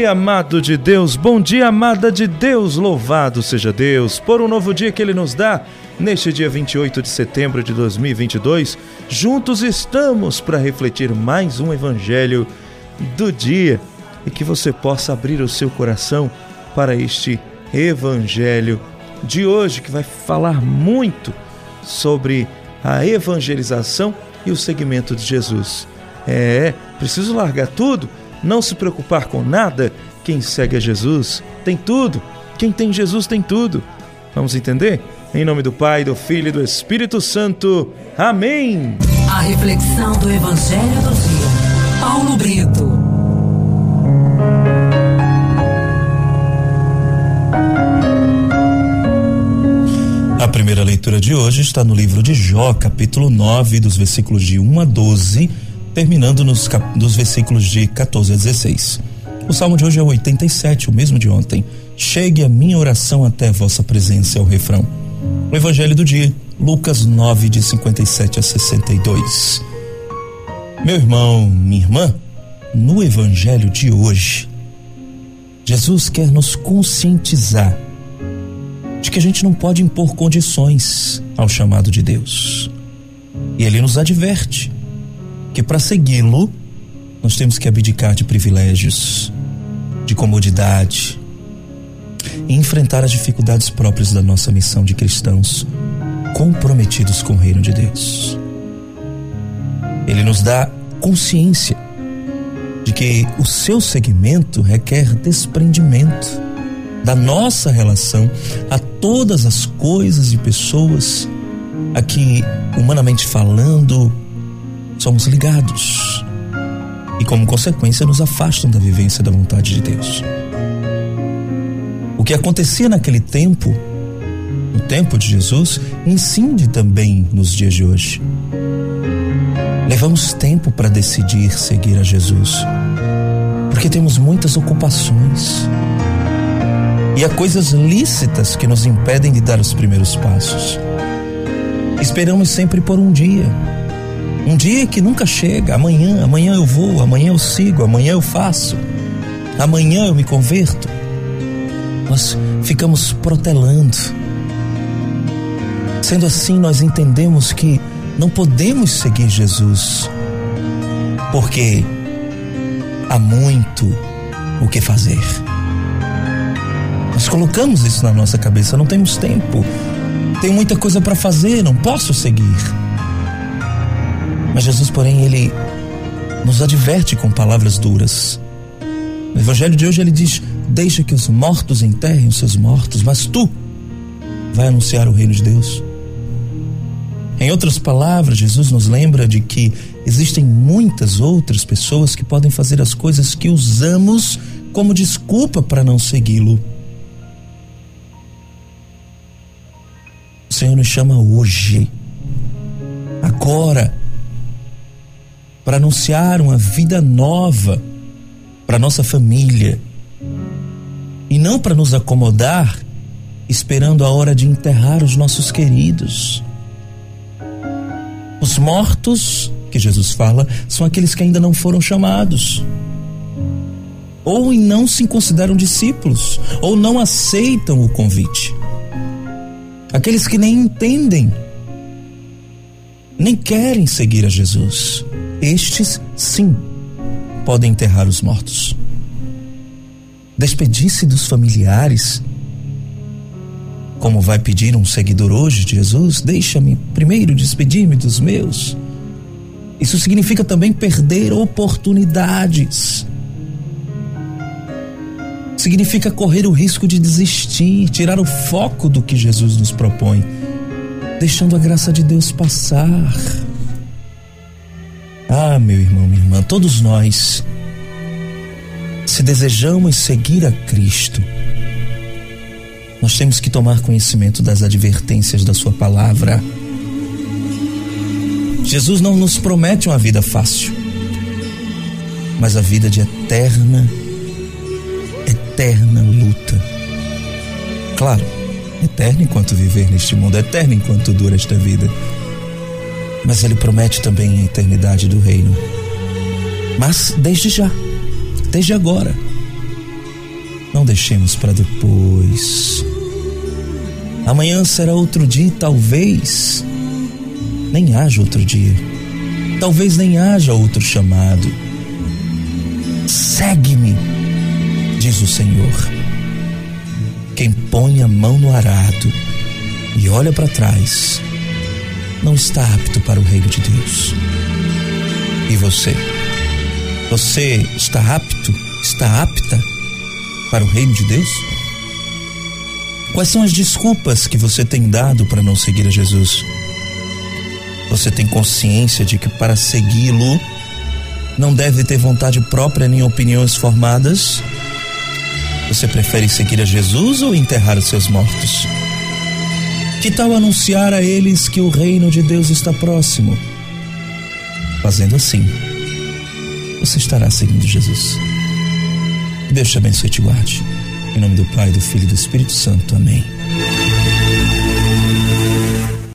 dia, amado de Deus, bom dia, amada de Deus, louvado seja Deus por um novo dia que Ele nos dá. Neste dia 28 de setembro de 2022, juntos estamos para refletir mais um Evangelho do dia e que você possa abrir o seu coração para este Evangelho de hoje, que vai falar muito sobre a evangelização e o segmento de Jesus. É, preciso largar tudo não se preocupar com nada. Quem segue a Jesus tem tudo. Quem tem Jesus tem tudo. Vamos entender? Em nome do Pai, do Filho e do Espírito Santo. Amém. A reflexão do Evangelho do Dia. Paulo Brito. A primeira leitura de hoje está no livro de Jó, capítulo 9, dos versículos de 1 a 12 terminando nos, nos versículos de 14 a 16. O salmo de hoje é 87, o mesmo de ontem. Chegue a minha oração até vossa presença, é o refrão. O evangelho do dia, Lucas 9, de 57 a 62. Meu irmão, minha irmã, no evangelho de hoje, Jesus quer nos conscientizar de que a gente não pode impor condições ao chamado de Deus. E ele nos adverte que para segui-lo nós temos que abdicar de privilégios, de comodidade e enfrentar as dificuldades próprias da nossa missão de cristãos comprometidos com o reino de Deus. Ele nos dá consciência de que o seu segmento requer desprendimento da nossa relação a todas as coisas e pessoas a que, humanamente falando, somos ligados e, como consequência, nos afastam da vivência da vontade de Deus. O que acontecia naquele tempo, no tempo de Jesus, incide também nos dias de hoje. Levamos tempo para decidir seguir a Jesus, porque temos muitas ocupações e há coisas lícitas que nos impedem de dar os primeiros passos. Esperamos sempre por um dia um dia que nunca chega. Amanhã, amanhã eu vou, amanhã eu sigo, amanhã eu faço. Amanhã eu me converto. Nós ficamos protelando. Sendo assim, nós entendemos que não podemos seguir Jesus, porque há muito o que fazer. Nós colocamos isso na nossa cabeça, não temos tempo, tenho muita coisa para fazer, não posso seguir. Mas Jesus, porém, ele nos adverte com palavras duras. No evangelho de hoje ele diz: Deixa que os mortos enterrem os seus mortos, mas tu vai anunciar o reino de Deus. Em outras palavras, Jesus nos lembra de que existem muitas outras pessoas que podem fazer as coisas que usamos como desculpa para não segui-lo. O Senhor nos chama hoje, agora, para anunciar uma vida nova para nossa família e não para nos acomodar esperando a hora de enterrar os nossos queridos. Os mortos, que Jesus fala, são aqueles que ainda não foram chamados, ou não se consideram discípulos, ou não aceitam o convite. Aqueles que nem entendem, nem querem seguir a Jesus. Estes, sim, podem enterrar os mortos. Despedir-se dos familiares, como vai pedir um seguidor hoje de Jesus, deixa-me primeiro despedir-me dos meus. Isso significa também perder oportunidades. Significa correr o risco de desistir, tirar o foco do que Jesus nos propõe, deixando a graça de Deus passar. Ah, meu irmão, minha irmã, todos nós, se desejamos seguir a Cristo, nós temos que tomar conhecimento das advertências da Sua palavra. Jesus não nos promete uma vida fácil, mas a vida de eterna, eterna luta. Claro, eterna enquanto viver neste mundo, eterna enquanto dura esta vida mas ele promete também a eternidade do reino. Mas desde já, desde agora, Não deixemos para depois. Amanhã será outro dia talvez nem haja outro dia. Talvez nem haja outro chamado. Segue-me, diz o Senhor. Quem põe a mão no arado e olha para trás não está apto para o reino de Deus. E você? Você está apto? Está apta para o reino de Deus? Quais são as desculpas que você tem dado para não seguir a Jesus? Você tem consciência de que para segui-lo não deve ter vontade própria nem opiniões formadas? Você prefere seguir a Jesus ou enterrar os seus mortos? Que tal anunciar a eles que o reino de Deus está próximo? Fazendo assim, você estará seguindo Jesus. Deus te abençoe e te guarde. Em nome do Pai, do Filho e do Espírito Santo. Amém.